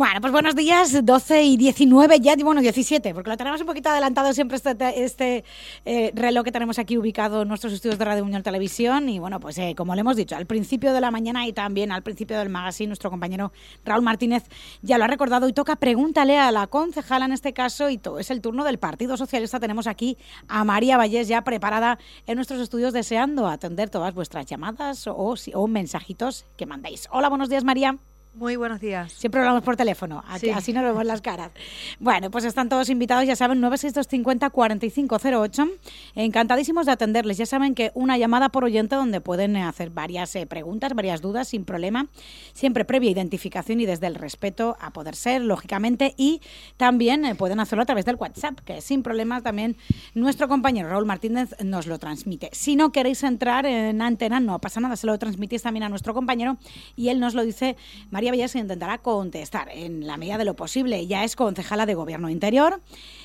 Bueno, pues buenos días, 12 y 19 ya, bueno, 17, porque lo tenemos un poquito adelantado siempre este, este eh, reloj que tenemos aquí ubicado en nuestros estudios de Radio Unión Televisión. Y bueno, pues eh, como le hemos dicho, al principio de la mañana y también al principio del magazine, nuestro compañero Raúl Martínez ya lo ha recordado y toca pregúntale a la concejala en este caso y todo es el turno del Partido Socialista. Tenemos aquí a María Vallés ya preparada en nuestros estudios deseando atender todas vuestras llamadas o, o mensajitos que mandáis. Hola, buenos días María. Muy buenos días. Siempre hablamos por teléfono, así nos vemos las caras. Bueno, pues están todos invitados, ya saben, 96250 4508. Encantadísimos de atenderles. Ya saben que una llamada por oyente donde pueden hacer varias eh, preguntas, varias dudas sin problema, siempre previa identificación y desde el respeto a poder ser, lógicamente, y también eh, pueden hacerlo a través del WhatsApp, que sin problemas también nuestro compañero Raúl Martínez nos lo transmite. Si no queréis entrar en antena, no pasa nada, se lo transmitís también a nuestro compañero y él nos lo dice. María Bellas intentará contestar en la medida de lo posible. Ya es concejala de Gobierno Interior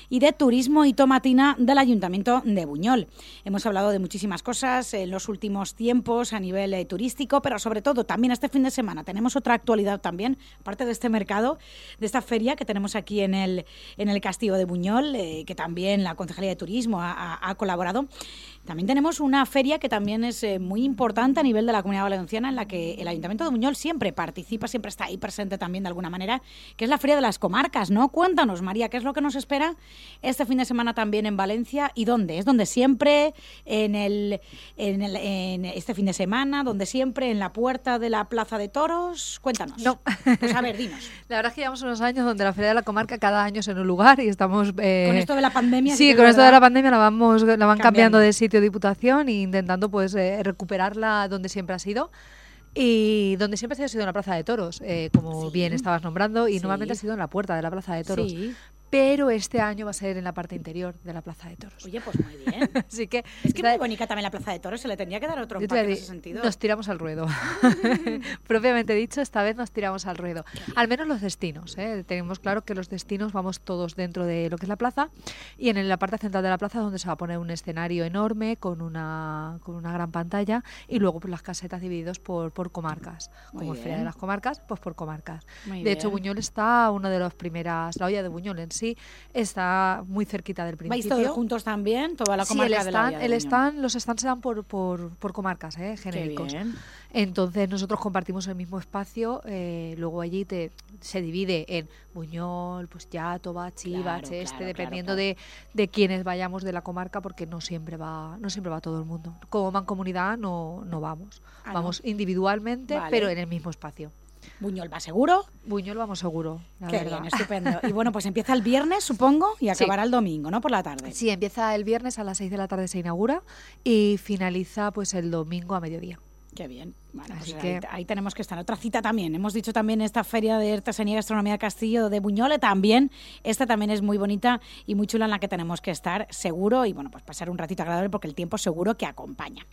y de Turismo y Tomatina del Ayuntamiento de Buñol. Hemos hablado de muchísimas cosas en los últimos tiempos a nivel eh, turístico, pero sobre todo también este fin de semana tenemos otra actualidad también, aparte de este mercado, de esta feria que tenemos aquí en el, en el Castillo de Buñol, eh, que también la Concejalía de Turismo ha, colaborado. También tenemos una feria que también es eh, muy importante a nivel de la comunidad valenciana, en la que el Ayuntamiento de Buñol siempre participa, siempre está ahí presente también de alguna manera, que es la Feria de las Comarcas, ¿no? Cuéntanos, María, ¿qué es lo que nos espera este fin de semana también en Valencia y dónde? ¿Es donde siempre, en, el, en, el, en este fin de semana, donde siempre, en la puerta de la Plaza de Toros? Cuéntanos. No. Pues a ver, dinos. La verdad es que llevamos unos años donde la Feria de la Comarca cada año es en un lugar y estamos... Eh, con esto de la pandemia. Sí, con esto de la pandemia la, vamos, la van cambiando, de sitio diputación e intentando pues eh, recuperarla donde siempre ha sido. Y donde siempre ha sido en la Plaza de Toros, eh, como bien estabas nombrando, y normalmente ha sido en la puerta de la Plaza de Toros. Sí pero este año va a ser en la parte interior de la Plaza de Toros. Oye, pues muy bien. Así que es que muy bonita también la Plaza de Toros, se le tendría que dar otro empaque en ese sentido. Nos tiramos al ruedo. Propiamente dicho, esta vez nos tiramos al ruedo. Al menos los destinos. ¿eh? Tenemos claro que los destinos vamos todos dentro de lo que es la plaza y en la parte central de la plaza donde se va a poner un escenario enorme con una, con una gran pantalla y luego pues, las casetas divididos por, por comarcas. como Feria de las Comarcas, pues por comarcas. de hecho, Buñol está una de las primeras, la olla de Buñol en sí está muy cerquita del principio. ¿Vais todos juntos también? Toda la comarca sí, el stand, el stand, los stands se dan por, por, por comarcas, ¿eh? genéricos. Entonces nosotros compartimos el mismo espacio, eh, luego allí te, se divide en Buñol, pues ya Toba, Chivas, este, dependiendo De, de quienes vayamos de la comarca, porque no siempre va, no siempre va todo el mundo. Como mancomunidad no, no vamos, ah, vamos individualmente, pero en el mismo espacio. Buñol va seguro. Buñol vamos seguro, la Qué verdad. bien, estupendo. Y bueno, pues empieza el viernes, supongo, y acabará el domingo, ¿no? Por la tarde. Sí, empieza el viernes a las 6 de la tarde se inaugura y finaliza pues el domingo a mediodía. Qué bien. Bueno, Así pues que- ahí, ahí tenemos que estar. Otra cita también. Hemos dicho también esta feria de artesanía y gastronomía de Castillo de Buñole también. Esta también es muy bonita y muy chula en la que tenemos que estar seguro y bueno, pues pasar un ratito agradable porque el tiempo seguro que acompaña.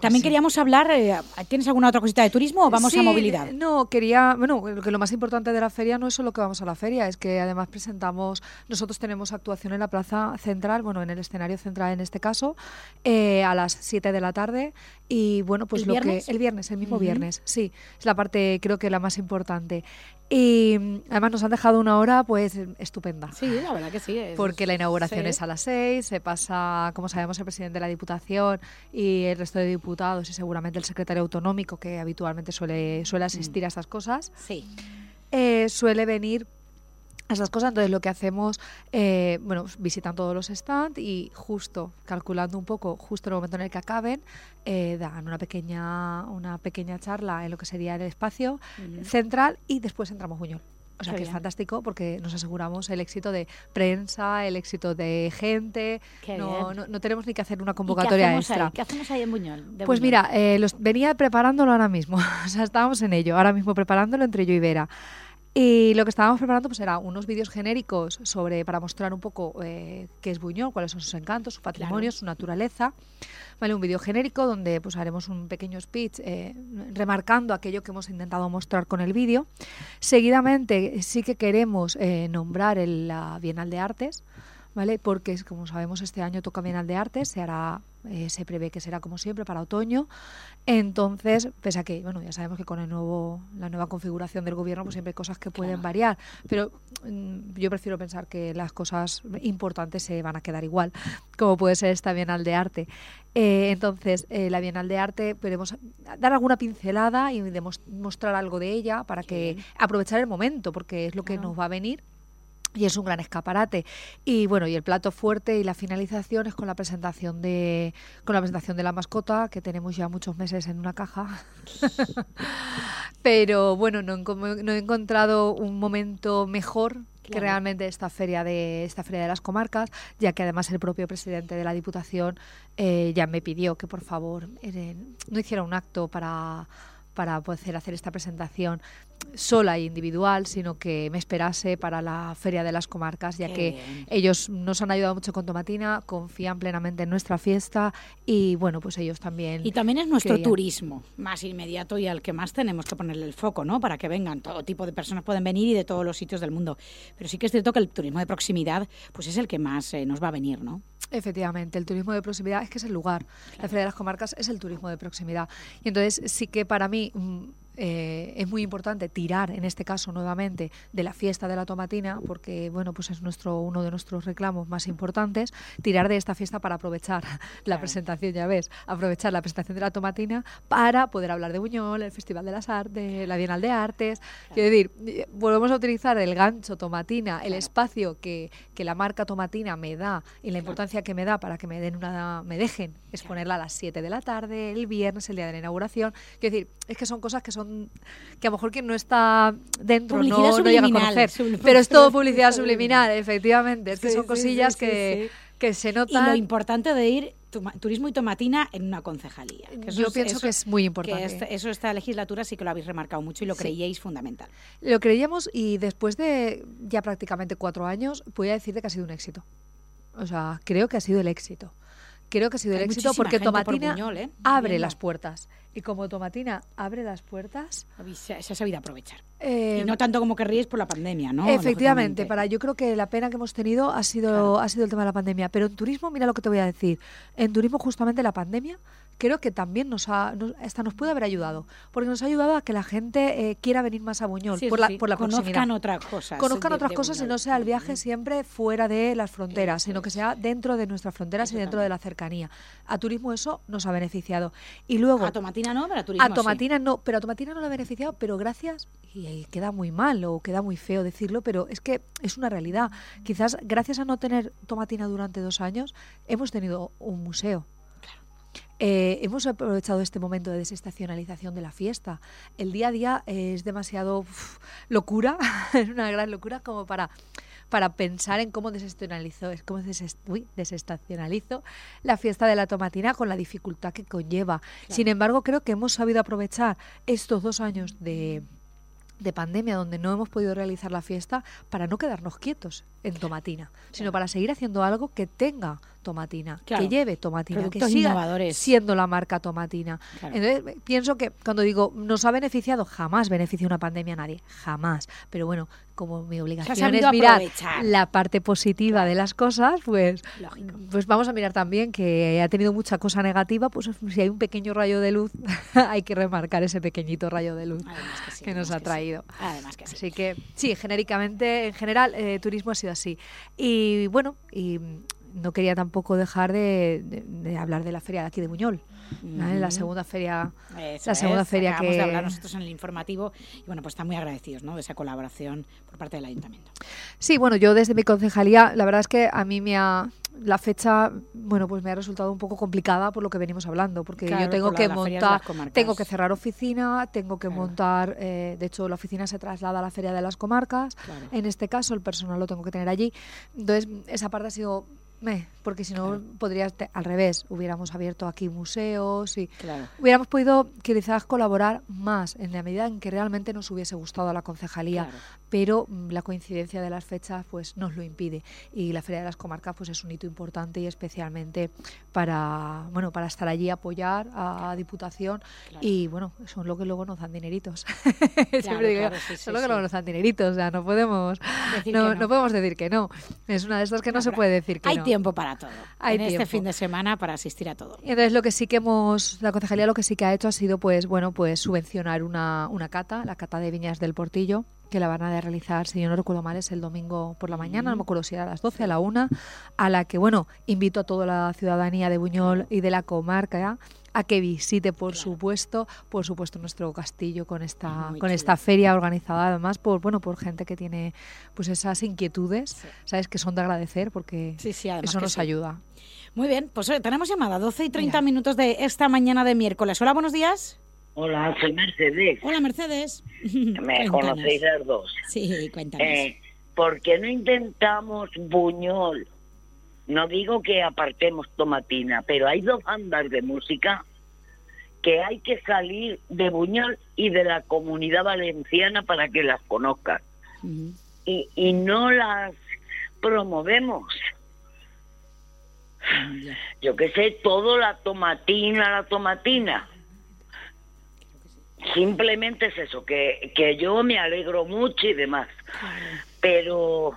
También queríamos hablar, eh, ¿tienes alguna otra cosita de turismo o vamos a movilidad? No, quería, bueno, que lo más importante de la feria no es solo que vamos a la feria, es que además presentamos, nosotros tenemos actuación en la plaza central, bueno, en el escenario central en este caso, eh, a las 7 de la tarde y bueno, pues ¿El lo viernes? que el viernes, mismo viernes, sí, es la parte creo que la más importante. Y mm, además nos han dejado una hora pues estupenda. Sí, la verdad que sí. es- Porque la inauguración sí. es a las 6, se pasa, como sabemos, el presidente de la Diputación y el resto de diputados y seguramente el secretario autonómico, que habitualmente suele, suele asistir a estas cosas, Sí. eh, suele venir esas cosas. Entonces lo que hacemos, eh, bueno, pues, visitan todos los stands y justo, calculando un poco, justo en el momento en el que acaben, eh, dan una pequeña, una pequeña charla en lo que sería el espacio central y después entramos Buñol. O sea Qué que es fantástico porque nos aseguramos el éxito de prensa, el éxito de gente. No, no, no tenemos ni que hacer una ¿Y qué convocatoria extra. Ahí? ¿Qué hacemos ahí en Buñol? Pues Buñol? mira, eh, los, venía preparándolo ahora mismo. o sea, estábamos en ello, ahora mismo preparándolo entre yo y Vera. Y lo que estábamos preparando pues era unos vídeos genéricos sobre para mostrar un poco eh, qué es Buñol, cuáles son sus encantos, su patrimonio, su naturaleza. Vale, un vídeo genérico donde pues haremos un pequeño speech eh, remarcando aquello que hemos intentado mostrar con el vídeo. Seguidamente sí que queremos eh, nombrar el, la Bienal de Artes, ¿vale? Porque como sabemos este año toca Bienal de Artes, se hará eh, se prevé que será como siempre para otoño. Entonces, pese a que, bueno, ya sabemos que con el nuevo, la nueva configuración del gobierno, pues siempre hay cosas que pueden variar. Pero mm, yo prefiero pensar que las cosas importantes se van a quedar igual, como puede ser esta Bienal de Arte. Eh, entonces, eh, la Bienal de Arte, podemos dar alguna pincelada y mostrar algo de ella para que aprovechar el momento, porque es lo que Claro. nos va a venir y es un gran escaparate. Y bueno y el plato fuerte y la finalización es con la presentación de con la presentación de la mascota que tenemos ya muchos meses en una caja. Pero bueno no, he encontrado un momento mejor que realmente esta feria de esta feria de las comarcas ya que además el propio presidente de la diputación eh, ya me pidió que por favor eh, no hiciera un acto para para poder hacer esta presentación sola e individual, sino que me esperase para la Feria de las Comarcas, ya Qué que bien. ellos nos han ayudado mucho con Tomatina, confían plenamente en nuestra fiesta y bueno, pues ellos también. Y también es nuestro turismo más inmediato y al que más tenemos que ponerle el foco, ¿no? Para que vengan. Todo tipo de personas pueden venir y de todos los sitios del mundo. Pero sí que es cierto que el turismo de proximidad pues es el que más eh, nos va a venir, ¿no? Efectivamente, el turismo de proximidad es que es el lugar. La Feria de las Comarcas es el turismo de proximidad. Y entonces sí que para mí mm, eh, es muy importante tirar, en este caso nuevamente, de la fiesta de la tomatina, porque bueno, pues es nuestro uno de nuestros reclamos más importantes, tirar de esta fiesta para aprovechar la presentación, ya ves, aprovechar la presentación de la tomatina para poder hablar de Buñol, el Festival de las Artes, la Bienal de Artes. Quiero decir, eh, volvemos a utilizar el gancho tomatina, el espacio que, que la marca tomatina me da y la importancia que me da para que me den una me dejen exponerla a las 7 de la tarde, el viernes, el día de la inauguración. Quiero decir, es que son cosas que son que a lo mejor quien no está dentro no, no llega a conocer. Pero es todo publicidad subliminal, efectivamente. Es que Sí, son sí, cosillas sí, que, que se Y notan. lo importante de ir turismo y tomatina en una concejalía. que Yo es- pienso eso- que es muy importante. Que este- eso esta legislatura sí que lo habéis remarcado mucho y lo Sí. creíais fundamental. Lo creíamos y después de ya prácticamente cuatro años, voy a decirte que ha sido un éxito. O sea, creo que ha sido el éxito. Creo que ha sido el éxito porque por Tomatina Buñol, ¿eh? abre Viendo. las puertas. Y como Tomatina abre las puertas, Se, se ha sabido aprovechar. eh, y no tanto como querríais por la pandemia, ¿no? Efectivamente, para yo creo que la pena que hemos tenido ha sido Claro. ha sido el tema de la pandemia, pero en turismo mira lo que te voy a decir. En turismo justamente la pandemia creo que también nos ha nos, hasta nos puede haber ayudado, porque nos ha ayudado a que la gente eh, quiera venir más a Buñol Sí, por la sí, por la conozcan proximidad. otras cosas. Conozcan de- otras de cosas y no sea el viaje siempre fuera de las fronteras, Eso sino que sea dentro de nuestras fronteras Eso y dentro de la cercanía. A turismo eso nos ha beneficiado. Y luego A Tomatina no, pero a turismo a sí. Tomatina no, pero a Tomatina no le ha beneficiado, pero gracias, y, y queda muy mal o queda muy feo decirlo, pero es que es una realidad. Quizás gracias a no tener Tomatina durante dos años, hemos tenido un museo. Eh, hemos aprovechado este momento de desestacionalización de la fiesta. El día a día es demasiado locura, es una gran locura como para para pensar en cómo desestacionalizo, cómo desestacionalizo la fiesta de la tomatina con la dificultad que conlleva. Sin embargo, creo que hemos sabido aprovechar estos dos años de, de pandemia donde no hemos podido realizar la fiesta para no quedarnos quietos en tomatina, sino para seguir haciendo algo que tenga tomatina, que lleve tomatina, que siga siendo la marca tomatina. Entonces, pienso que cuando digo nos ha beneficiado, jamás beneficia una pandemia a nadie, jamás. Pero bueno, como mi obligación es mirar la parte positiva de las cosas, pues, pues vamos a mirar también que ha tenido mucha cosa negativa, pues si hay un pequeño rayo de luz, hay que remarcar ese pequeñito rayo de luz que, nos ha traído. Además que sí. Así que sí, genéricamente, en general, eh, turismo ha sido así. Y bueno, y no quería tampoco dejar de, hablar de la feria de aquí de Buñol. La segunda feria, la segunda feria que de hablar nosotros en el informativo y bueno, pues están muy agradecidos, ¿no? De esa colaboración por parte del ayuntamiento. Sí, bueno, yo desde mi concejalía, la verdad es que a mí me ha la fecha, bueno, pues me ha resultado un poco complicada por lo que venimos hablando, porque yo tengo que montar, tengo que cerrar oficina, tengo que montar, eh, de hecho la oficina se traslada a la feria de las comarcas, en este caso el personal lo tengo que tener allí, entonces esa parte ha sido porque si no podrías, al revés, hubiéramos abierto aquí museos y hubiéramos podido quizás colaborar más en la medida en que realmente nos hubiese gustado a la concejalía, pero mm, la coincidencia de las fechas pues nos lo impide. Y la Feria de las Comarcas pues es un hito importante y especialmente para bueno para estar allí apoyar a, Diputación. Y bueno son lo que luego nos dan dineritos. Siempre digo son lo que luego nos dan dineritos o sea no podemos no, no. podemos decir que no. Es una de estas que no, se puede decir que hay no. tiempo para todo. Hay en este fin de semana para asistir a todo. Y entonces lo que sí que hemos, la concejalía lo que sí que ha hecho ha sido pues bueno pues subvencionar una, una cata, la cata de viñas del Portillo, que la van a realizar, si yo no recuerdo mal, es el domingo por la mañana, no me acuerdo si era a las 12, a la 1, a la que, bueno, invito a toda la ciudadanía de Buñol y de la comarca a que visite, por supuesto, por supuesto nuestro castillo con esta con esta feria organizada además por bueno por gente que tiene pues esas inquietudes, sabes que son de agradecer porque eso nos ayuda. Muy bien, pues tenemos llamada 12 y 30 minutos de esta mañana de miércoles. Hola, buenos días. Hola, soy Mercedes. Hola, Mercedes. Me conocéis las dos. Sí, cuéntanos. Eh, ¿Por qué no intentamos Buñol? No digo que apartemos Tomatina, pero hay dos bandas de música que hay que salir de Buñol y de la comunidad valenciana para que las conozcan. y, y no las promovemos. Yo qué sé, todo la tomatina, la tomatina. Simplemente es eso, que, que yo me alegro mucho y demás. Pero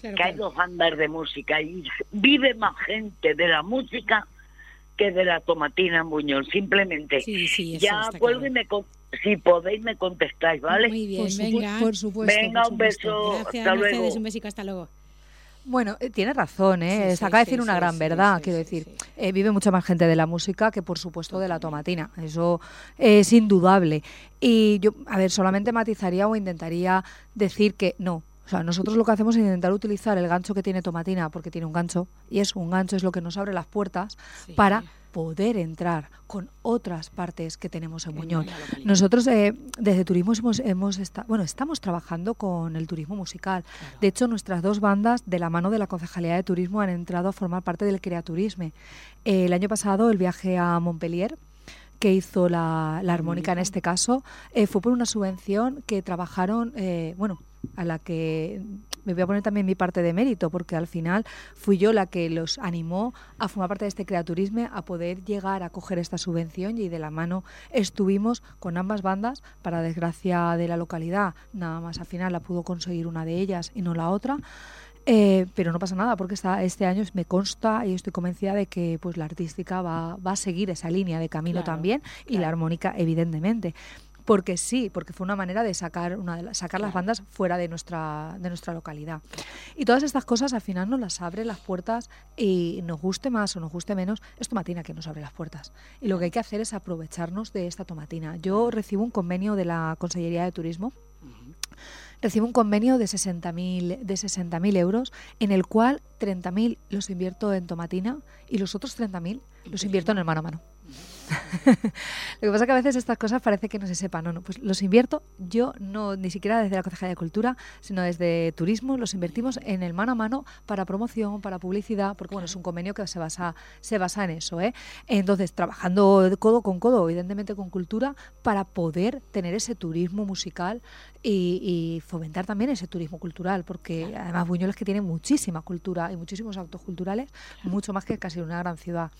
que hay dos bandas de música y vive más gente de la música que de la tomatina en Buñol, simplemente. ya vuelvo y me si podéis me contestáis, ¿vale? Muy bien, venga. Por supuesto. Venga, un beso. hasta luego. Un besico, hasta luego. Bueno, eh, tiene razón, ¿eh? acaba de decir una gran verdad, quiero decir. Eh, vive mucha más gente de la música que, por supuesto, de la tomatina. Eso es indudable. Y yo, a ver, solamente matizaría o intentaría decir que no. O sea, nosotros lo que hacemos es intentar utilizar el gancho que tiene tomatina, porque tiene un gancho, y es un gancho, es lo que nos abre las puertas para poder entrar con otras partes que tenemos en Buñol. Nosotros eh, desde Turismo hemos, hemos bueno, estamos trabajando con el turismo musical. De hecho, nuestras dos bandas, de la mano de la Concejalía de Turismo, han entrado a formar parte del Creaturisme. el año pasado, el viaje a Montpellier que hizo la, armónica en este caso, eh, fue por una subvención que trabajaron, eh, bueno, a la que me voy a poner también mi parte de mérito, porque al final fui yo la que los animó a formar parte de este creaturismo, a poder llegar a coger esta subvención y de la mano estuvimos con ambas bandas, para desgracia de la localidad, nada más al final la pudo conseguir una de ellas y no la otra. Eh, pero no pasa nada porque este año me consta y estoy convencida de que pues la artística va, va a seguir esa línea de camino también y la armónica evidentemente porque sí, porque fue una manera de sacar una de sacar las bandas fuera de nuestra de nuestra localidad. Y todas estas cosas al final nos las abre las puertas y nos guste más o nos guste menos, es Tomatina que nos abre las puertas. Y lo que hay que hacer es aprovecharnos de esta Tomatina. Yo recibo un convenio de la Consellería de Turismo recibo un convenio de 60.000 de 60.000 euros en el cual 30.000 los invierto en tomatina y los otros 30.000 los invierto en el mano a mano. Lo que pasa es que a veces estas cosas parece que no se sepan. No, no, pues los invierto yo, no ni siquiera desde la Concejalía de Cultura, sino desde Turismo, los invertimos en el mano a mano para promoción, para publicidad, porque bueno, es un convenio que se basa, se basa en eso. ¿eh? Entonces, trabajando codo con codo, evidentemente con cultura, para poder tener ese turismo musical y, fomentar también ese turismo cultural, porque además Buñol es que tiene muchísima cultura y muchísimos actos culturales, mucho más que casi una gran ciudad.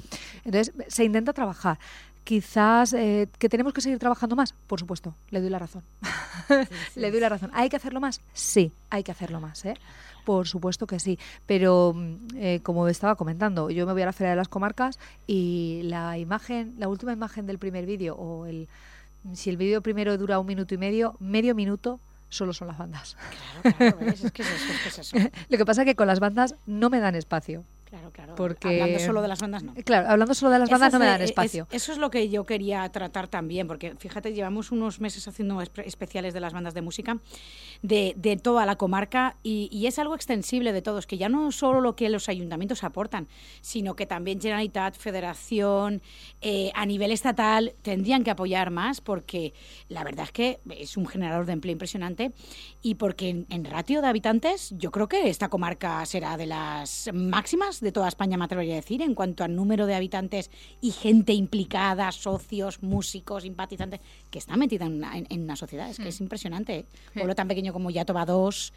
Entonces, se intenta trabajar. Quizás eh, que tenemos que seguir trabajando más, por supuesto, le doy la razón. le doy la razón. ¿Hay que hacerlo más? Sí, hay que hacerlo más. ¿eh? Por supuesto que sí, pero mm, eh, como estaba comentando, yo me voy a la Feria de las Comarcas y la imagen, la última imagen del primer vídeo o el si el vídeo primero dura un minuto y medio, medio minuto solo son las bandas. Claro, claro, es, que es eso, es que es eso. Lo que pasa es que con las bandas no me dan espacio. Claro, claro. Porque, hablando solo de las bandas, no. Claro, hablando solo de las bandas no me dan espacio. eso es lo que yo quería tratar también, porque fíjate, llevamos unos meses haciendo especiales de las bandas de música de, de toda la comarca y, y, es algo extensible de todos, que ya no solo lo que los ayuntamientos aportan, sino que también Generalitat, Federación, eh, a nivel estatal tendrían que apoyar más, porque la verdad es que es un generador de empleo impresionante y porque en, en ratio de habitantes yo creo que esta comarca será de las máximas de toda España, me atrevería a decir, en cuanto al número de habitantes y gente implicada, socios, músicos, simpatizantes, que está metida en una, en, una sociedad. Es que es hmm. impresionante. Un pueblo tan pequeño como Yatoba 2,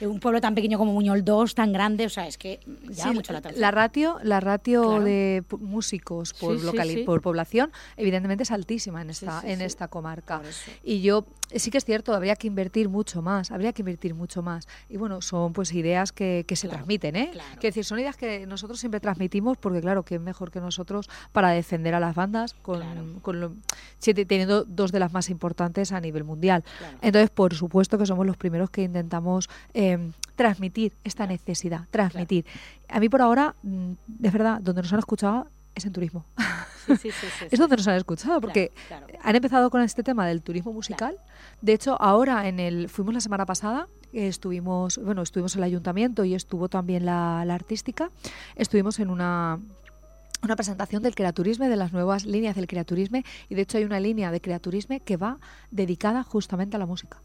eh, un pueblo tan pequeño como Muñol 2, tan grande, o sea, es que llama mucho la atención. La ratio, la ratio de músicos por, por población, evidentemente es altísima en esta, en esta comarca. Y yo sí que es cierto, habría que invertir mucho más, habría que invertir mucho más. Y bueno, son pues ideas que, que se transmiten, ¿eh? Que decir, son ideas que nosotros siempre transmitimos porque claro, que es mejor que nosotros para defender a las bandas con, con teniendo dos de las más importantes a nivel mundial. Entonces, por supuesto que somos los primeros que intentamos em, transmitir esta necesidad, transmitir. A mí por ahora, mm, es verdad, donde nos han escuchado es en turismo. es donde nos han escuchado, porque han empezado con este tema del turismo musical. De hecho, ahora en el fuimos la semana pasada, estuvimos, bueno, estuvimos en el ayuntamiento y estuvo también la, artística. Estuvimos en una una presentación del creaturismo, de las nuevas líneas del creaturismo, y de hecho hay una línea de creaturismo que va dedicada justamente a la la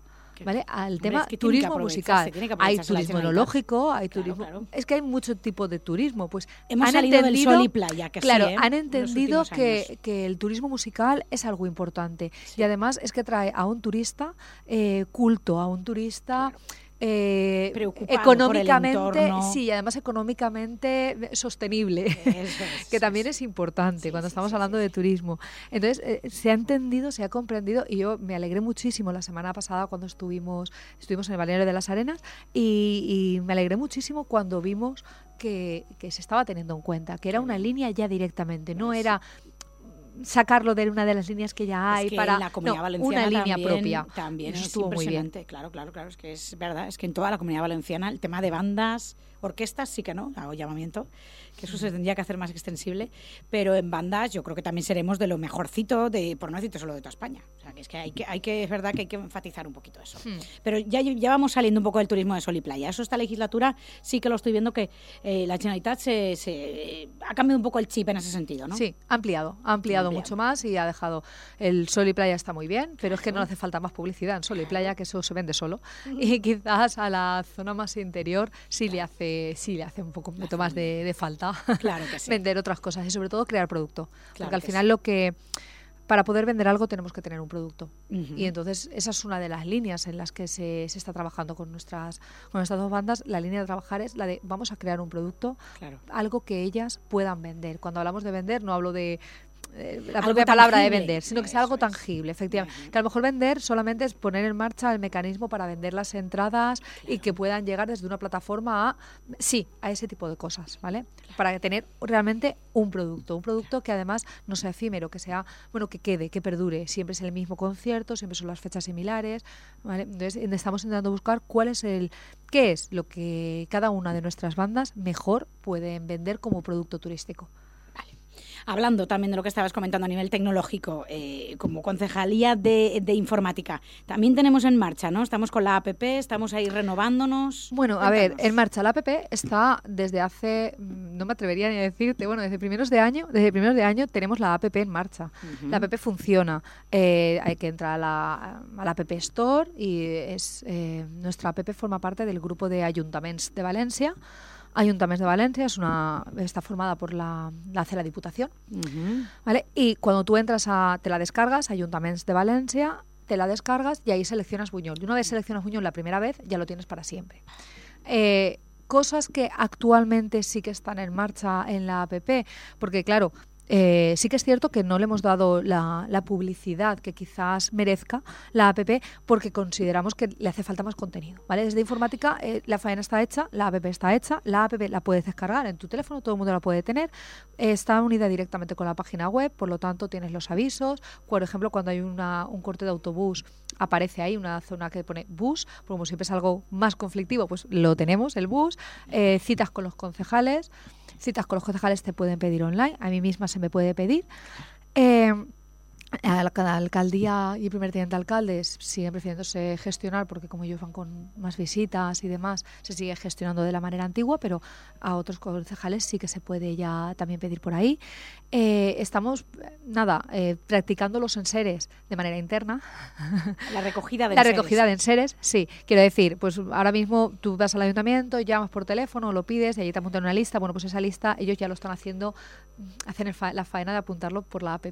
¿vale? Al tema turismo musical. Hay turismo enológico, hay turismo. Es que hay mucho tipo de turismo. Pues Hemos han salido entendido, del sol y playa, que Claro, ¿eh? han entendido que, que, el turismo musical es algo importante. Y además es que trae a un turista eh, culto, a un turista eh, económicamente, sí, además económicamente sostenible, que también es importante cuando estamos hablando de turismo. Entonces, eh, se ha entendido, se ha comprendido y yo me alegré muchísimo la semana pasada cuando estuvimos, estuvimos en el balneario de las Arenas y, me alegré muchísimo cuando vimos que, que, se estaba teniendo en cuenta, que era una línea ya directamente, no era sacarlo de una de las líneas que ya hay para la comunidad valenciana una línea propia. También es impresionante, claro, claro, claro, es que es verdad, es que en toda la comunidad valenciana el tema de bandas, orquestas sí que no, hago llamamiento, que eso se tendría que hacer más extensible, pero en bandas yo creo que también seremos de lo mejorcito, de, por no decirte solo de toda España. O sea, que es que hay que, hay que es verdad que hay que enfatizar un poquito eso. Hmm. Pero ya, ya vamos saliendo un poco del turismo de sol y playa. Eso esta legislatura sí que lo estoy viendo que eh, la Generalitat se, se, ha cambiado un poco el chip en ese sentido, ¿no? Sí, ha ampliado, ha ampliado, mucho más y ha dejado el sol y playa está muy bien, pero es que no hace falta más publicidad en sol y playa, que eso se vende solo. Y quizás a la zona más interior sí le hace, sí le hace un poco más de, de falta claro vender otras cosas y sobre todo crear producto. Porque al final lo que para poder vender algo tenemos que tener un producto. Y entonces esa es una de las líneas en las que se, se, está trabajando con nuestras, con nuestras dos bandas. La línea de trabajar es la de vamos a crear un producto, algo que ellas puedan vender. Cuando hablamos de vender no hablo de eh, la propia palabra de vender, sino que sea algo tangible, efectivamente. Que a lo mejor vender solamente es poner en marcha el mecanismo para vender las entradas y que puedan llegar desde una plataforma a, sí, a ese tipo de cosas, ¿vale? Para tener realmente un producto, un producto que además no sea efímero, que sea, bueno, que quede, que perdure. Siempre es el mismo concierto, siempre son las fechas similares, ¿vale? Entonces estamos intentando buscar cuál es el, qué es lo que cada una de nuestras bandas mejor pueden vender como producto turístico. Hablando también de lo que estabas comentando a nivel tecnológico, eh, como concejalía de, informática, también tenemos en marcha, ¿no? Estamos con la APP, estamos ahí renovándonos. Bueno, a ver, en marcha la APP está desde hace, mm, no me atrevería ni a decirte, bueno, desde primeros de año, desde primeros de año tenemos la APP en marcha. La APP funciona. Eh, hay que entrar a la, a la App Store y es eh, nuestra APP forma parte del grupo de ayuntamientos de Valencia. Ayuntamientos de Valencia es una, está formada por la, la hace la Diputación. ¿vale? Y cuando tú entras a, te la descargas, Ayuntamientos de Valencia, te la descargas y ahí seleccionas Buñol. Y una vez seleccionas Buñol la primera vez, ya lo tienes para siempre. Eh, cosas que actualmente sí que están en marcha en la app, porque claro, eh, sí que es cierto que no le hemos dado la, publicidad que quizás merezca la app porque consideramos que le hace falta más contenido. ¿vale? Desde informática eh, la faena está hecha, la app está hecha, la app la puedes descargar en tu teléfono, todo el mundo la puede tener, está unida directamente con la página web, por lo tanto tienes los avisos, por ejemplo cuando hay una, un corte de autobús aparece ahí una zona que pone bus, como siempre es algo más conflictivo, pues lo tenemos, el bus, eh, citas con los concejales. Citas con los concejales te pueden pedir online, a mí misma se me puede pedir. Eh, a la alcaldía y primer teniente alcaldes siguen prefiriéndose gestionar porque como ellos van con más visitas y demás se sigue gestionando de la manera antigua pero a otros concejales sí que se puede ya también pedir por ahí. Eh, estamos nada eh, practicando los enseres de manera interna. La recogida de la recogida de enseres sí. Quiero decir pues ahora mismo tú vas al ayuntamiento llamas por teléfono lo pides y allí te apuntan una lista. Bueno pues esa lista ellos ya lo están haciendo hacen la faena de apuntarlo por la app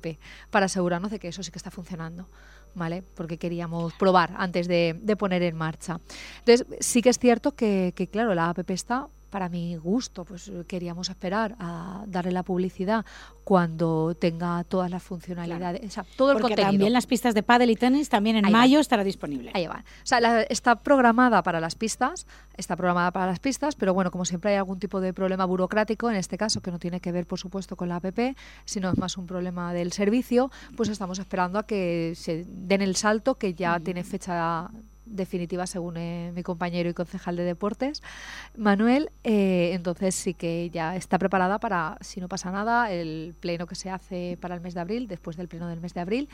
para asegurarnos de que eso sí que está funcionando, ¿vale? Porque queríamos probar antes de, poner en marcha. Entonces, sí que es cierto que, que, claro, la app está para mi gusto, pues queríamos esperar a darle la publicidad cuando tenga todas las funcionalidades, o sea, todo el contenido. también las pistas de pádel y tenis también en mayo estará disponible. Ahí va. O sea, está programada para las pistas, está programada para las pistas, pero bueno, como siempre hay algún tipo de problema burocrático, en este caso que no tiene que ver, por supuesto, con la app, sino es más un problema del servicio, pues estamos esperando a que se den el salto que ya tiene fecha definitiva según eh, mi compañero y concejal de deportes, Manuel. Eh, entonces sí que ya está preparada para, si no pasa nada, el pleno que se hace para el mes de abril, después del pleno del mes de abril,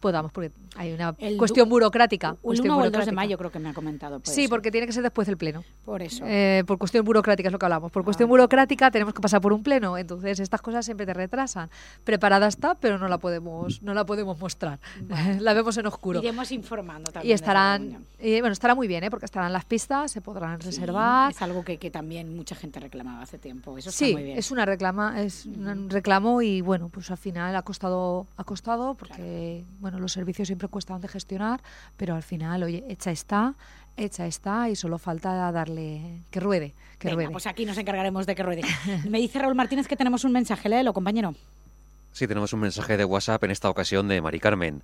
podamos, porque hay una cuestión burocrática. El 1 o el 2 de mayo creo que me ha comentado. Sí, porque tiene que ser después del pleno. Por eso. Eh, por cuestión burocrática es lo que hablamos. Por cuestión burocrática tenemos que pasar por un pleno, entonces estas cosas siempre te retrasan. Preparada está, pero no la podemos, no la podemos mostrar. la vemos en oscuro. Iremos informando también. Y estarán, y, bueno, estará muy bien, ¿eh? porque estarán las pistas, se podrán reservar. Es algo que, que, también mucha gente reclamaba hace tiempo. Eso sí, muy bien. es una reclama, es un reclamo y bueno, pues al final ha costado, ha costado porque bueno, los servicios siempre cuestan de gestionar, pero al final, oye, hecha está, hecha está y solo falta darle que ruede, que ruede. Pues aquí nos encargaremos de que ruede. Me dice Raúl Martínez que tenemos un mensaje, léelo, compañero. Sí, tenemos un mensaje de WhatsApp en esta ocasión de Mari Carmen.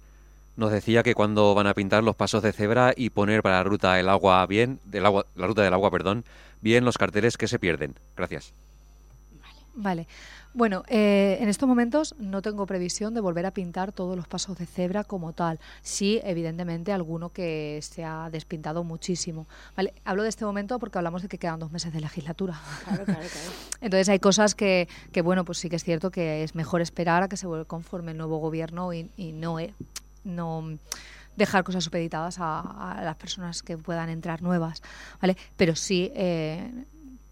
Nos decía que cuando van a pintar los pasos de cebra y poner para la ruta del agua bien, del agua, la ruta del agua, perdón, bien los carteles que se pierden. Gracias. Vale. Bueno, eh, en estos momentos no tengo previsión de volver a pintar todos los pasos de cebra como tal. Sí, evidentemente, alguno que se ha despintado muchísimo. Vale, hablo de este momento porque hablamos de que quedan dos meses de legislatura. Claro, claro, claro. Entonces hay cosas que, que, bueno, pues sí que es cierto que es mejor esperar a que se conforme el nuevo gobierno y, no, eh, no dejar cosas supeditadas a, las personas que puedan entrar nuevas, ¿vale? Pero sí, eh,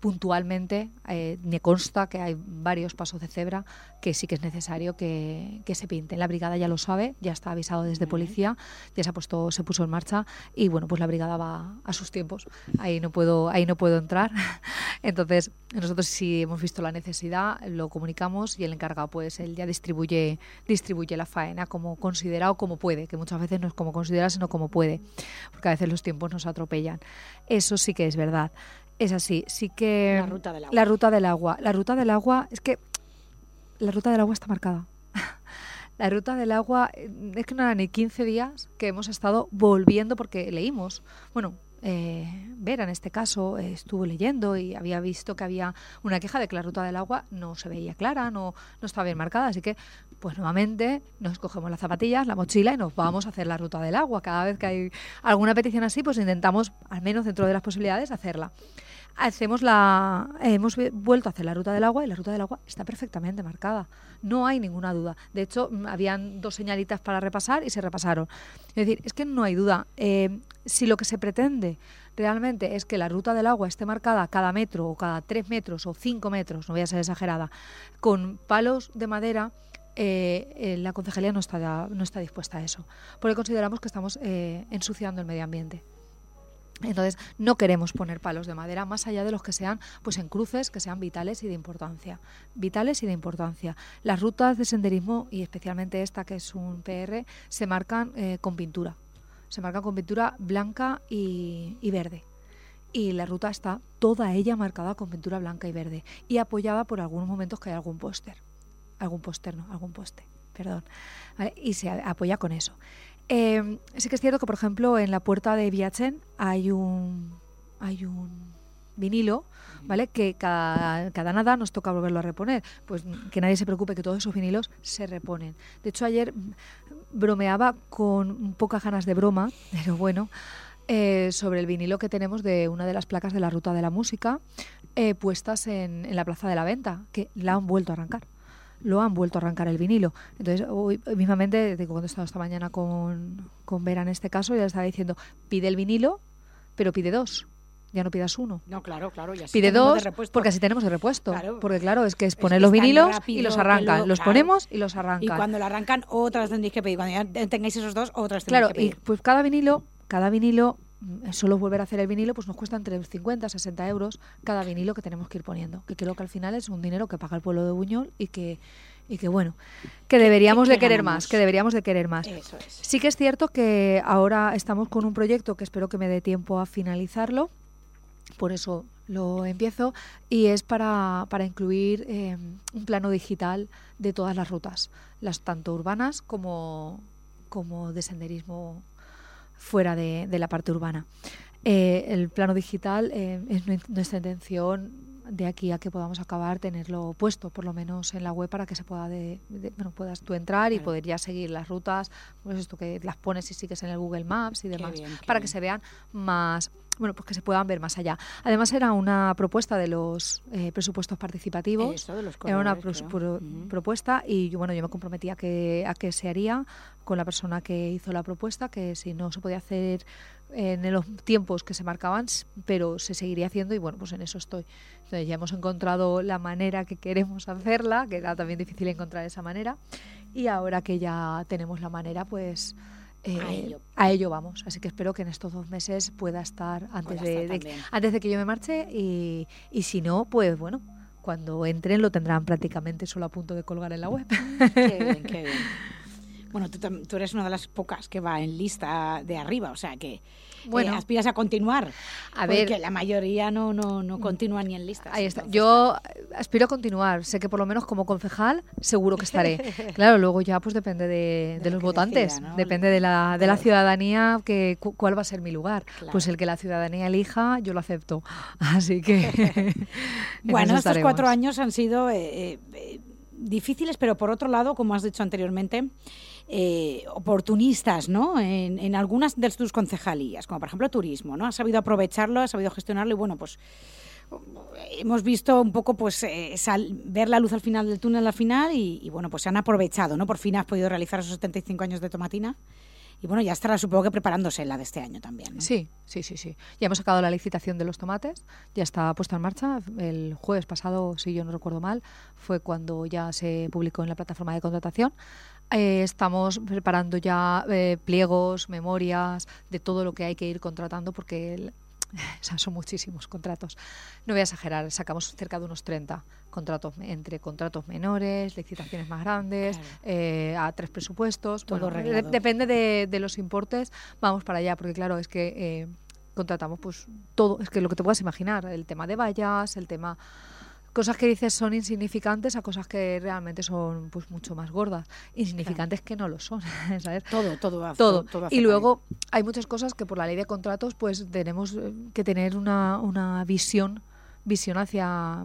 puntualmente eh, me consta que hay varios pasos de cebra que sí que es necesario que, se pinten. La brigada ya lo sabe, ya está avisado desde policía, ya se ha puesto, se puso en marcha y bueno, pues la brigada va a sus tiempos. Ahí no puedo, ahí no puedo entrar. Entonces, nosotros si hemos visto la necesidad, lo comunicamos y el encargado pues él ya distribuye, distribuye la faena como considera o como puede, que muchas veces no es como considera, sino como puede, porque a veces los tiempos nos atropellan. Eso sí que es verdad. Es así, sí que... La ruta del agua. La ruta del agua. La ruta del agua, es que la ruta del agua está marcada. la ruta del agua, eh, es que no eran ni 15 días que hemos estado volviendo porque leímos. Bueno, eh, Vera en este caso estuvo leyendo y había visto que había una queja de que la ruta del agua no se veía clara, no, no estaba bien marcada, así que pues nuevamente nos cogemos las zapatillas, la mochila y nos vamos a hacer la ruta del agua. Cada vez que hay alguna petición así, pues intentamos, al menos dentro de las posibilidades, hacerla hacemos la hemos vuelto a hacer la ruta del agua y la ruta del agua está perfectamente marcada. No hay ninguna duda. De hecho, mm, habían dos señalitas para repasar y se repasaron. Es decir, es que no hay duda. Eh, si lo que se pretende realmente es que la ruta del agua esté marcada cada metro o cada tres metros o cinco metros, no voy a ser exagerada, con palos de madera, eh, eh, la concejalía no está, no está dispuesta a eso, porque consideramos que estamos ensuciando el medio ambiente. Entonces, no queremos poner palos de madera más allá de los que sean pues en cruces que sean vitales y de importancia. Vitales y de importancia. Las rutas de senderismo, y especialmente esta que es un PR, se marcan eh, con pintura. Se marcan con pintura blanca y, verde. Y la ruta está toda ella marcada con pintura blanca y verde. Y apoyada por algunos momentos que hay algún póster. Algún póster, no, algún poste, perdón. Y se apoya con eso. Eh, sí que es cierto que, por ejemplo, en la puerta de Viachen hay un, hay un vinilo, ¿vale? Que cada, nada nos toca volverlo a reponer. Pues que nadie se preocupe que todos esos vinilos se reponen. De hecho, ayer bromeaba con pocas ganas de broma, pero bueno, eh, sobre el vinilo que tenemos de una de las placas de la Ruta de la Música eh, puestas en la Plaza de la Venta, que la han vuelto a arrancar lo han vuelto a arrancar el vinilo. Entonces, hoy mismamente, cuando he estado esta mañana con, con Vera en este caso, ya le estaba diciendo, pide el vinilo, pero pide dos. Ya no pidas uno. No, claro, claro. Ya Pide dos, porque así tenemos el repuesto. Porque claro, es que es poner los vinilos y los arrancan. los ponemos y los arrancan. Y cuando lo arrancan, otras tendréis que pedir. Cuando ya tengáis esos dos, otras tendréis que pedir. Claro, y pues cada vinilo, cada vinilo solo volver a hacer el vinilo pues nos cuesta entre 50 y 60 euros cada vinilo que tenemos que ir poniendo que creo que al final es un dinero que paga el pueblo de Buñol y que y que bueno, que deberíamos de querer más, que deberíamos de querer más. Sí que es cierto que ahora estamos con un proyecto que espero que me dé tiempo a finalizarlo, por eso lo empiezo, y es para, para incluir eh, un plano digital de todas las rutas, las tanto urbanas como, como de senderismo fuera de, la parte urbana. Eh, el plano digital eh, es nuestra intención de aquí a que podamos acabar tenerlo puesto por lo menos en la web para que se pueda de, bueno puedas tú entrar y poder ya seguir las rutas pues esto que las pones y sigues en el Google Maps y demás para que se vean más bueno, pues que se puedan ver más allá. Además era una propuesta de los eh, presupuestos participativos. era una propuesta y bueno, yo me comprometí a que, a que se haría con la persona que hizo la propuesta, que si no se podía hacer en los tiempos que se marcaban, pero se seguiría haciendo y bueno, pues en eso estoy. Entonces ya hemos encontrado la manera que queremos hacerla, que era también difícil encontrar esa manera, y ahora que ya tenemos la manera, pues eh, a, ello. vamos. Así que espero que en estos dos meses pueda estar antes, de, antes de que yo me marche y, y si no, pues bueno, cuando entren lo tendrán prácticamente solo a punto de colgar en la web. Qué bien, qué bien. Bueno, tú, eres una de las pocas que va en lista de arriba, o sea que eh, aspiras a continuar. A ver, porque la mayoría no, no, no continúa ni en listas. Ahí está. Yo aspiro a continuar. Sé que por lo menos como concejal seguro que estaré. claro, luego ya pues depende de, los votantes, depende de la, de la ciudadanía que cuál va a ser mi lugar. Pues el que la ciudadanía elija, yo lo acepto. Así que. bueno, estos cuatro años han sido eh, eh, difíciles, pero por otro lado, como has dicho anteriormente, eh, oportunistas ¿no? En, algunas de tus concejalías, como por ejemplo turismo, ¿no? Has sabido aprovecharlo, has sabido gestionarlo y bueno, pues hemos visto un poco pues eh, ver la luz al final del túnel al final y, bueno, pues se han aprovechado, ¿no? Por fin has podido realizar esos 75 años de tomatina. Y bueno, ya estará supongo que preparándose la de este año también. Sí, sí, sí, sí. Ya hemos sacado la licitación de los tomates, ya está puesta en marcha. El jueves pasado, si yo no recuerdo mal, fue cuando ya se publicó en la plataforma de contratación. Eh, estamos preparando ya eh, pliegos, memorias de todo lo que hay que ir contratando porque son muchísimos contratos. No voy a exagerar, sacamos cerca de unos 30 contratos entre contratos menores, licitaciones más grandes, eh, a tres presupuestos. Todo depende de, los importes, vamos para allá, porque claro, es que contratamos pues todo, es que lo que te puedas imaginar, el tema de vallas, el tema cosas que dices son insignificantes a cosas que realmente son pues mucho más gordas. Insignificantes que no lo son, ¿sabes? Todo, todo. todo. todo y luego hay muchas cosas que por la ley de contratos pues tenemos eh, que tener una, una visión, visión hacia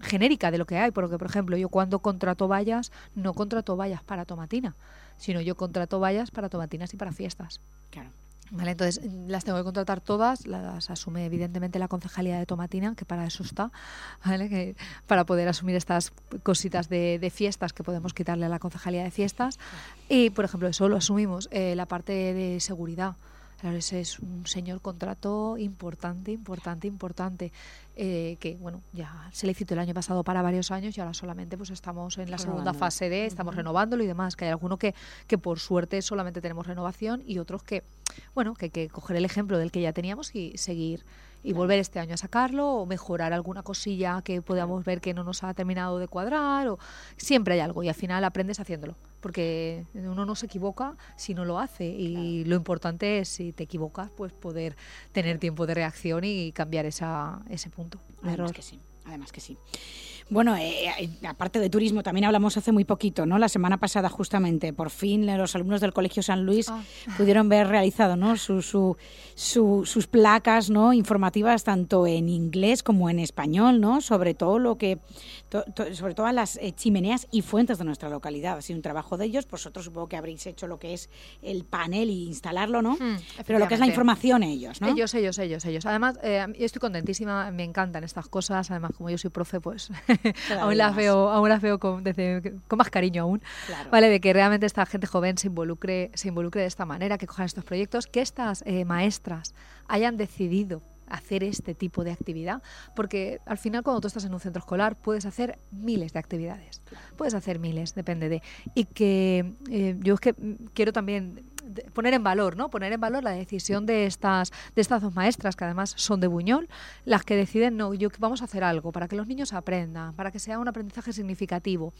genérica de lo que hay, porque por ejemplo yo cuando contrato vallas, no contrato vallas para tomatina, sino yo contrato vallas para tomatinas y para fiestas. Claro. Vale, entonces las tengo que contratar todas, las asume evidentemente la concejalía de Tomatina, que para eso está, ¿vale? que, para poder asumir estas cositas de, de, fiestas que podemos quitarle a la concejalía de fiestas. Y, por ejemplo, eso lo asumimos, eh, la parte de seguridad. Claro, ese es un señor contrato importante, importante, importante, eh, que bueno, ya se le citó el año pasado para varios años y ahora solamente pues estamos en la segunda fase de, estamos renovándolo y demás, que hay alguno que, que por suerte solamente tenemos renovación y otros que, bueno, que hay que coger el ejemplo del que ya teníamos y seguir y volver este año a sacarlo o mejorar alguna cosilla que podamos ver que no nos ha terminado de cuadrar o siempre hay algo y al final aprendes haciéndolo porque uno no se equivoca si no lo hace y lo importante es si te equivocas pues poder tener tiempo de reacción y cambiar esa, ese punto de Además error. que sí, además que sí. Bueno, eh, eh, aparte de turismo, también hablamos hace muy poquito, ¿no? La semana pasada, justamente, por fin los alumnos del Colegio San Luis Ah. pudieron ver realizado, ¿no? Su, su, su- sus placas, ¿no? Informativas tanto en inglés como en español, ¿no? Sobre todo lo que, to- to- sobre todas las eh, chimeneas y fuentes de nuestra localidad. Ha sido un trabajo de ellos. Vosotros supongo que habréis hecho lo que es el panel y instalarlo, ¿no? Hmm, Pero lo que es la información ellos, ¿no? Ellos, ellos, ellos, ellos. Además, eh, yo estoy contentísima, me encantan estas cosas. Además, como yo soy profe, pues aún las más. veo, aún las veo con, desde- con más cariño aún. Claro. Vale, de que realmente esta gente joven se involucre, se involucre de esta manera, que cojan estos proyectos, que estas eh, maestras hayan decidido hacer este tipo de actividad, porque al final cuando tú estás en un centro escolar puedes hacer miles de actividades, puedes hacer miles, depende de, y que eh, yo es que mm, quiero también poner en valor, ¿no? Poner en valor la decisión de estas de estas dos maestras que además son de Buñol, las que deciden no, yo vamos a hacer algo para que los niños aprendan, para que sea un aprendizaje significativo,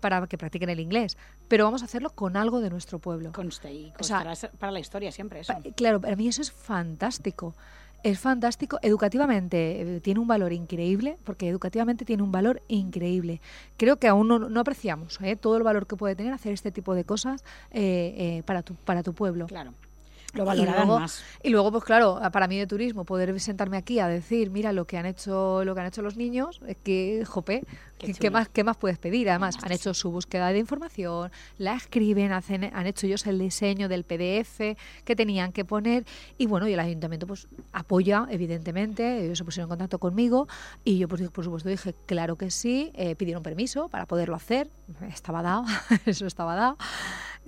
para que practiquen el inglés, pero vamos a hacerlo con algo de nuestro pueblo. Conste y O sea, para la historia siempre eso. Claro, para mí eso es fantástico. Es fantástico. Educativamente eh, tiene un valor increíble, porque educativamente tiene un valor increíble. Creo que aún no, no apreciamos ¿eh? todo el valor que puede tener hacer este tipo de cosas eh, eh, para, tu, para tu pueblo. Claro. Lo Y luego- más. Y luego, pues claro, para mí de turismo, poder sentarme aquí a decir, mira lo que han hecho, lo que han hecho los niños, es que, jope, Qué ¿qué, chulo. más, ¿qué más puedes pedir? Además, han hecho su búsqueda de información, la escriben, hacen, han hecho ellos el diseño del PDF que tenían que poner, y bueno, y el ayuntamiento pues apoya, evidentemente, ellos se pusieron en contacto conmigo, y yo pues, por supuesto dije, claro que sí, eh, pidieron permiso para poderlo hacer, estaba dado, eso estaba dado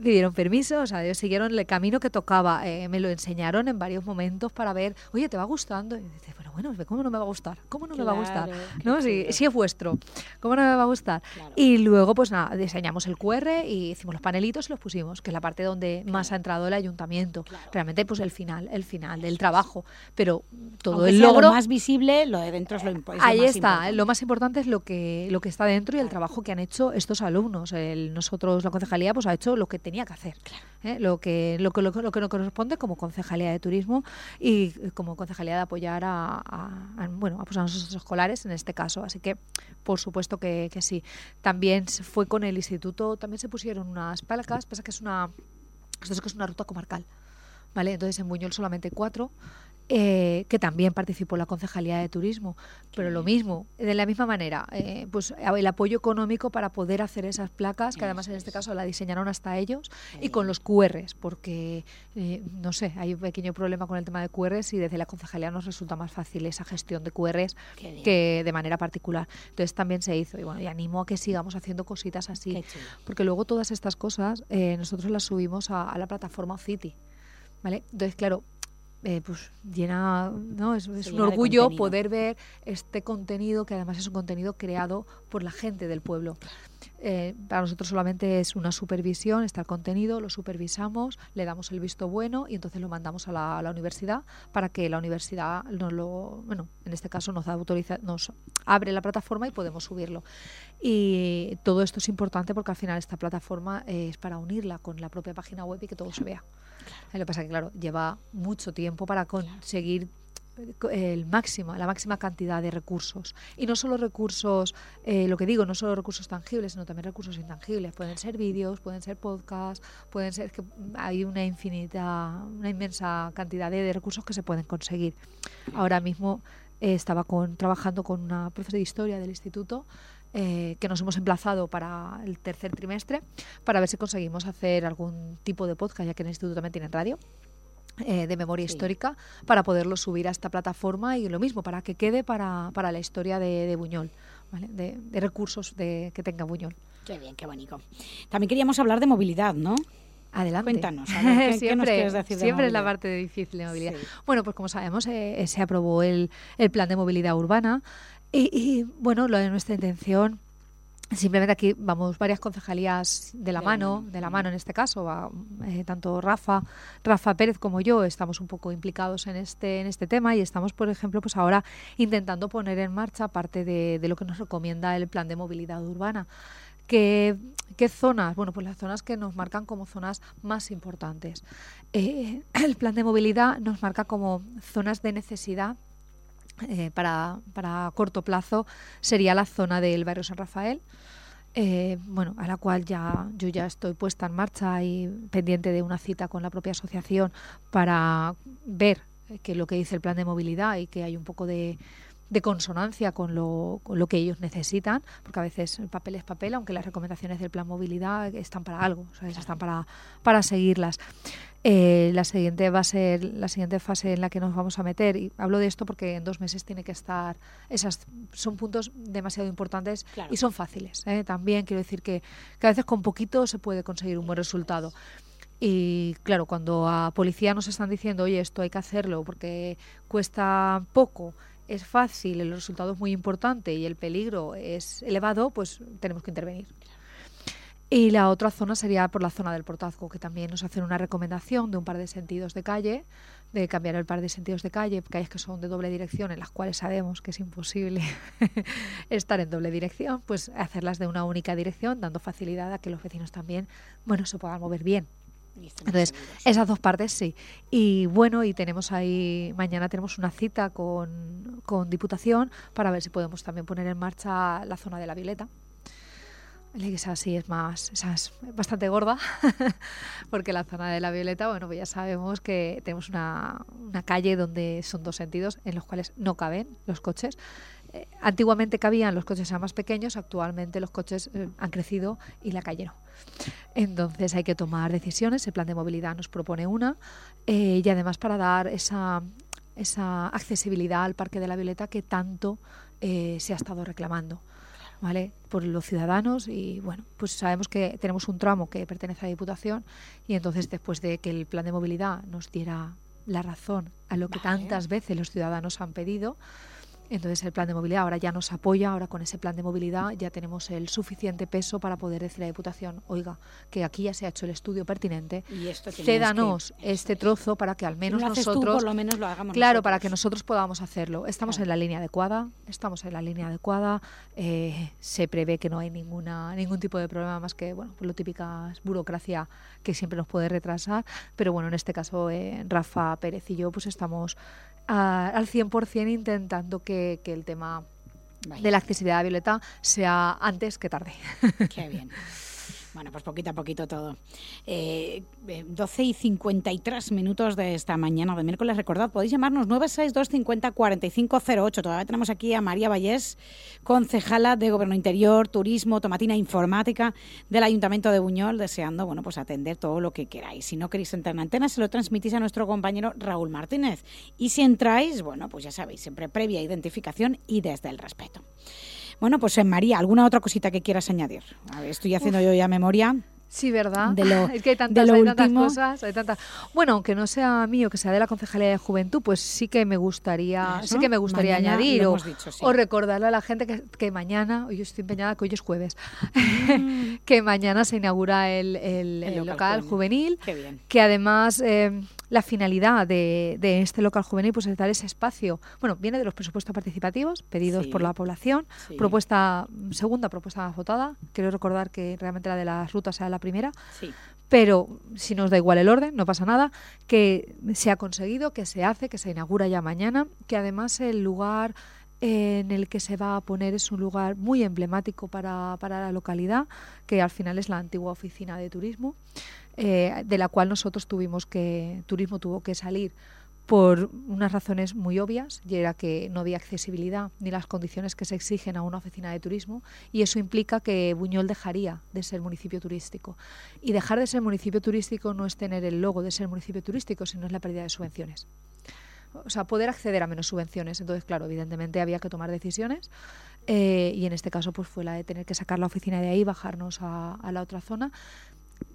pidieron permiso, o sea, ellos siguieron el camino que tocaba, eh, me lo enseñaron en varios momentos para ver, oye, ¿te va gustando? Y dices, pero bueno, ¿cómo no me va a gustar? ¿Cómo no me va a gustar? ¿No? Si es vuestro, ¿cómo no me va a gustar? Claro. Y luego, pues nada, diseñamos el QR y hicimos los panelitos y los pusimos, que es la parte donde más ha entrado el ayuntamiento. Claro. Realmente, pues el final, el final del trabajo. Pero todo Aunque el sea logro... lo más visible, lo de dentro es lo, impo- es lo Ahí más está, importante. lo más importante es lo que, lo que está dentro y el trabajo que han hecho estos alumnos. El- nosotros, la concejalía, pues ha hecho lo que tenía que hacer, ¿eh? lo, que, lo, que, lo, que- lo que nos corresponde como concejalía de turismo y eh, como concejalía de apoyar a, a- a, bueno, a, pues a nuestros escolares en este caso. Así que, por supuesto que, sí. También fue con el instituto, también se pusieron unas palcas, pasa que es una, esto es que es una ruta comarcal. ¿Vale? Entonces en Buñol solamente cuatro, eh, que también participó la Concejalía de Turismo, pero lo mismo, de la misma manera, eh, pues el apoyo económico para poder hacer esas placas, que además en este caso la diseñaron hasta ellos, y con los QRs, porque, eh, no sé, hay un pequeño problema con el tema de QRs y desde la Concejalía nos resulta más fácil esa gestión de QRs que de manera particular. Entonces también se hizo, y bueno, y animo a que sigamos haciendo cositas así. Porque luego todas estas cosas nosotros las subimos a, a la plataforma City. ¿Vale? Entonces, claro, eh, pues llena, ¿no? Es, es un orgullo poder ver este contenido que además es un contenido creado por la gente del pueblo. Eh, para nosotros solamente es una supervisión, está el contenido, lo supervisamos, le damos el visto bueno y entonces lo mandamos a la, a la universidad para que la universidad nos lo, bueno, en este caso nos autoriza, nos abre la plataforma y podemos subirlo. Y todo esto es importante porque al final esta plataforma eh, es para unirla con la propia página web y que todo se vea. Lo que pasa es que, claro, lleva mucho tiempo para conseguir co- el máximo, la máxima cantidad de recursos. Y no solo recursos, eh, lo que digo, no solo recursos tangibles, sino también recursos intangibles. Pueden ser vídeos, pueden ser podcasts, pueden ser que hay una infinita, una inmensa cantidad de, recursos que se pueden conseguir. Ahora mismo eh, estaba con, trabajando con una profesora de historia del instituto eh, que nos hemos emplazado para el tercer trimestre para ver si conseguimos hacer algún tipo de podcast, ya que en el instituto también tienen radio. Eh, de memoria histórica para poderlo subir a esta plataforma y lo mismo, para que quede para, para la historia de, Buñol, de, recursos de, que tenga Buñol. Qué bien, qué bonito. También queríamos hablar de movilidad, ¿no? Adelante. Cuéntanos. siempre siempre es la parte difícil de movilidad. Bueno, pues como sabemos, eh, se aprobó el, el, plan de movilidad urbana y, y, bueno, lo de nuestra intención Simplemente aquí vamos varias concejalías de la mano, de la mano en este caso, va, eh, tanto Rafa, Rafa Pérez como yo estamos un poco implicados en este, en este tema y estamos, por ejemplo, pues ahora intentando poner en marcha parte de, lo que nos recomienda el plan de movilidad urbana. ¿Qué, ¿Qué, zonas? Bueno, pues las zonas que nos marcan como zonas más importantes. Eh, el plan de movilidad nos marca como zonas de necesidad eh, para, para, corto plazo sería la zona del barrio San Rafael, eh, bueno, a la cual ya yo ya estoy puesta en marcha y pendiente de una cita con la propia asociación para ver que lo que dice el plan de movilidad y que hay un poco de, de consonancia con lo, con lo, que ellos necesitan, porque a veces el papel es papel, aunque las recomendaciones del plan movilidad están para algo, están para, para seguirlas. Eh, la siguiente va a ser la siguiente fase en la que nos vamos a meter y hablo de esto porque en dos meses tiene que estar esas son puntos demasiado importantes y son fáciles ¿eh? también quiero decir que, que a veces con poquito se puede conseguir un buen resultado y claro, cuando a policía nos están diciendo, oye, esto hay que hacerlo porque cuesta poco es fácil, el resultado es muy importante y el peligro es elevado, pues tenemos que intervenir. Y la otra zona sería por la zona del portazgo, que también nos hacen una recomendación de un par de sentidos de calle, de cambiar el par de sentidos de calle, calles que son de doble dirección, en las cuales sabemos que es imposible estar en doble dirección, pues hacerlas de una única dirección, dando facilidad a que los vecinos también, bueno, se puedan mover bien entonces, esas dos partes sí. Y bueno, y tenemos ahí, mañana tenemos una cita con, con Diputación para ver si podemos también poner en marcha la zona de la Violeta. Esa sí es más, esa es bastante gorda, porque la zona de la Violeta, bueno, pues ya sabemos que tenemos una, una calle donde son dos sentidos en los cuales no caben los coches eh, antiguamente cabían los coches más pequeños, actualmente los coches eh, han crecido y la calle no. Entonces hay que tomar decisiones, el plan de movilidad nos propone una eh, y además para dar esa, esa accesibilidad al Parque de la Violeta que tanto se ha estado reclamando. ¿Vale? por los ciudadanos y bueno, pues sabemos que tenemos un tramo que pertenece a la Diputación y entonces después de que el plan de movilidad nos diera la razón a lo que tantas veces los ciudadanos han pedido, entonces el plan de movilidad ahora ya nos apoya, ahora con ese plan de movilidad ya tenemos el suficiente peso para poder decir a la Diputación, oiga, que aquí ya se ha hecho el estudio pertinente, y esto cédanos este trozo para que al menos nosotros, lo menos lo hagamos claro, para que nosotros podamos hacerlo. Estamos en la línea adecuada, estamos en la línea adecuada, eh, se prevé que no hay ninguna ningún tipo de problema más que bueno, pues lo típica burocracia que siempre nos puede retrasar, pero bueno, en este caso eh, Rafa Pérez y yo pues estamos a, al 100% intentando que, que el tema de la accesibilidad violeta sea antes que tarde. Qué bien. Bueno, pues poquito a poquito todo. Eh, 12 eh, y 53 minutos de esta mañana de miércoles. Recordad, podéis llamarnos 962 50 4508. Todavía tenemos aquí a María Vallés, concejala de Gobierno Interior, Turismo, Tomatina Informática del Ayuntamiento de Buñol, deseando bueno, pues atender todo lo que queráis. Si no queréis entrar en antena, se lo transmitís a nuestro compañero Raúl Martínez. Y si entráis, bueno, pues ya sabéis, siempre previa identificación y desde el respeto. Bueno, pues en María, ¿alguna otra cosita que quieras añadir? estoy haciendo yo ya memoria. Sí, ¿verdad? De lo, es que hay tantas, cosas. Hay tantas... Bueno, aunque no sea mío, que sea de la Concejalía de Juventud, pues sí que me gustaría, sí que me gustaría añadir o, recordarle a la gente que, mañana, hoy estoy empeñada que hoy es jueves, mm. que mañana se inaugura el, el, local, juvenil, que además eh, la finalidad de, este local juvenil pues es dar ese espacio. Bueno, viene de los presupuestos participativos pedidos por la población. Propuesta segunda propuesta votada. Quiero recordar que realmente la de las rutas sea la primera. Pero si nos da igual el orden, no pasa nada. Que se ha conseguido, que se hace, que se inaugura ya mañana. Que además el lugar en el que se va a poner es un lugar muy emblemático para, para la localidad, que al final es la antigua oficina de turismo. Eh, de la cual nosotros tuvimos que, Turismo tuvo que salir por unas razones muy obvias, y era que no había accesibilidad ni las condiciones que se exigen a una oficina de turismo, y eso implica que Buñol dejaría de ser municipio turístico. Y dejar de ser municipio turístico no es tener el logo de ser municipio turístico, sino es la pérdida de subvenciones. O sea, poder acceder a menos subvenciones. Entonces, claro, evidentemente había que tomar decisiones eh, y en este caso pues fue la de tener que sacar la oficina de ahí, bajarnos a, a la otra zona,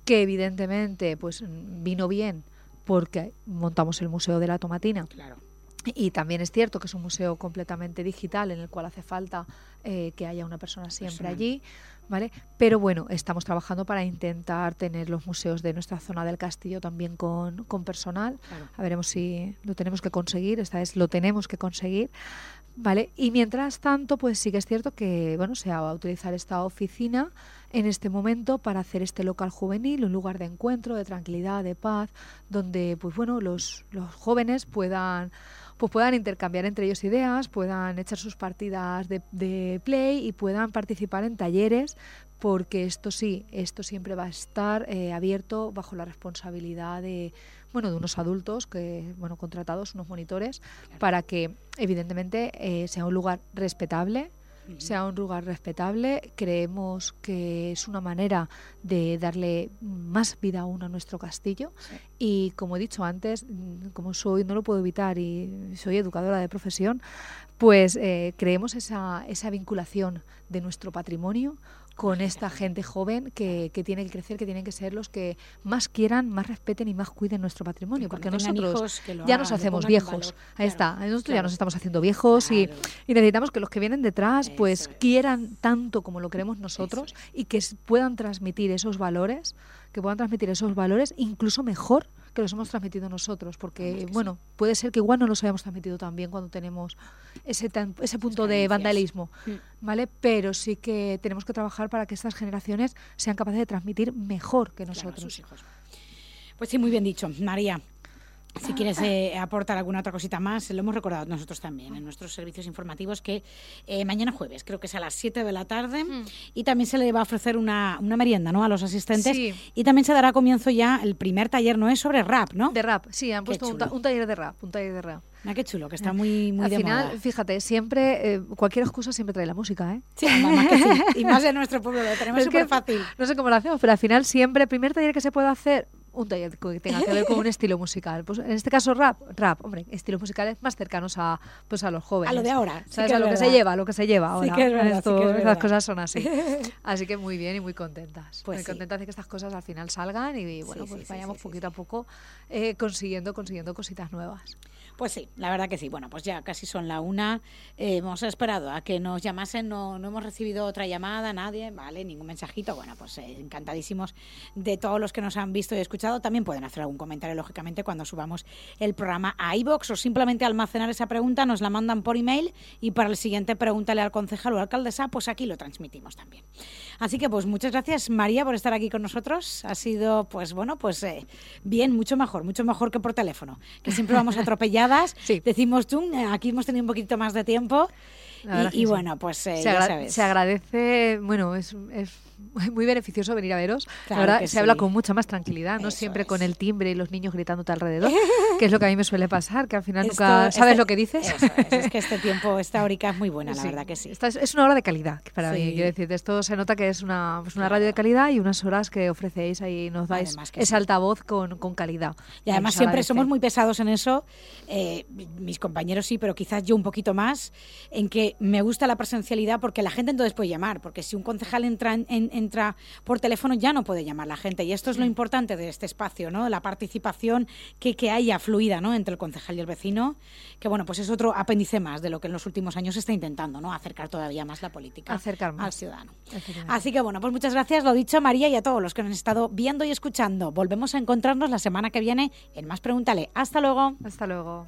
que evidentemente pues vino bien porque montamos el Museo de la Tomatina. Claro. Y también es cierto que es un museo completamente digital en el cual hace falta eh, que haya una persona siempre allí, ¿vale? Pero bueno, estamos trabajando para intentar tener los museos de nuestra zona del castillo también con, con personal. A veremos si lo tenemos que conseguir, esta vez lo tenemos que conseguir, ¿vale? Y mientras tanto, pues sí que es cierto que, bueno, se va a utilizar esta oficina en este momento para hacer este local juvenil, un lugar de encuentro, de tranquilidad, de paz, donde pues bueno, los, los jóvenes puedan pues puedan intercambiar entre ellos ideas, puedan echar sus partidas de, de play y puedan participar en talleres, porque esto sí, esto siempre va a estar eh, abierto bajo la responsabilidad de bueno de unos adultos que bueno contratados, unos monitores, para que evidentemente eh, sea un lugar respetable, sea un lugar respetable. Creemos que es una manera de darle más vida aún a nuestro castillo. Y como he dicho antes, mm, como soy, no lo puedo evitar y soy educadora de profesión, pues eh, creemos esa, esa vinculación de nuestro patrimonio con esta gente joven que, que, tiene que crecer, que tienen que ser los que más quieran, más respeten y más cuiden nuestro patrimonio, porque nosotros ya nos hacemos viejos. Ahí está, nosotros ya nos estamos haciendo viejos y, y, necesitamos que los que vienen detrás pues quieran tanto como lo queremos nosotros y que puedan transmitir esos valores, que puedan transmitir esos valores incluso mejor que los hemos transmitido nosotros, porque bueno, puede ser que igual no los hayamos transmitido también cuando tenemos ese, ese punto de vandalismo, mm. ¿vale? Pero sí que tenemos que trabajar para que estas generaciones sean capaces de transmitir mejor que nosotros. Pues sí, muy bien dicho, María. Si quieres eh, aportar alguna otra cosita más, lo hemos recordado nosotros también en nuestros servicios informativos que eh, mañana jueves, creo que es a las 7 de la tarde, hmm. y también se le va a ofrecer una, una merienda ¿no? a los asistentes. Y también se dará comienzo ya el primer taller, ¿no es sobre rap, ¿no? De rap, sí, han puesto un, taller de rap, un taller de rap. Mira qué chulo, que está muy, muy Al de final, fíjate, siempre, eh, cualquier excusa siempre trae la música, ¿eh? Sí, más que sí. Y más en nuestro pueblo, lo tenemos súper fácil. No sé cómo lo hacemos, pero al final siempre, el primer taller que se puede hacer, un taller que tenga que ver con un estilo musical. Pues en este caso rap, rap, hombre, estilos musicales más cercanos a pues a los jóvenes. A lo de ahora. ¿Sabes? a lo que se lleva, a lo que se lleva ahora. Sí que es verdad, Esto, Las cosas son así. Así que muy bien y muy contentas. Pues muy contentas de que estas cosas al final salgan y bueno, pues vayamos poquito a poco eh, consiguiendo, consiguiendo cositas nuevas. Pues sí, la verdad que sí. Bueno, pues ya casi son la una. Eh, hemos esperado a que nos llamasen, no, no hemos recibido otra llamada, nadie, ¿vale? Ningún mensajito. Bueno, pues eh, encantadísimos de todos los que nos han visto y escuchado. También pueden hacer algún comentario, lógicamente, cuando subamos el programa a iBox o simplemente almacenar esa pregunta, nos la mandan por email y para el siguiente pregúntale al concejal o alcaldesa, pues aquí lo transmitimos también. Así que pues muchas gracias María por estar aquí con nosotros. Ha sido pues bueno, pues eh, bien, mucho mejor, mucho mejor que por teléfono, que siempre vamos atropelladas. Decimos tú, aquí hemos tenido un poquito más de tiempo. Y, bueno, pues eh, se, ya sabes. se agradece, bueno, es, es muy beneficioso venir a veros. Ahora se habla con mucha más tranquilidad, no siempre con el timbre y los niños gritándote alrededor, que es lo que a mí me suele pasar, que al final nunca sabes lo que dices. es, que este tiempo, esta horica es muy buena, la verdad que sí. Esta es, una hora de calidad para mí, quiero decir, esto se nota que es una, pues una radio de calidad y unas horas que ofrecéis ahí, nos dais ese altavoz con, con, calidad. Y además siempre somos muy pesados en eso, eh, mis compañeros sí, pero quizás yo un poquito más, en que me gusta la presencialidad porque la gente entonces puede llamar, porque si un concejal entra en entra por teléfono ya no puede llamar la gente. Y esto es lo importante de este espacio, ¿no? La participación que, que haya fluida, ¿no? Entre el concejal y el vecino, que bueno, pues es otro apéndice más de lo que en los últimos años se está intentando, ¿no? Acercar todavía más la política Acercar al ciudadano. Así que bueno, pues muchas gracias, lo dicho María y a todos los que nos han estado viendo y escuchando. Volvemos a encontrarnos la semana que viene en Más Pregúntale. Hasta luego. Hasta luego.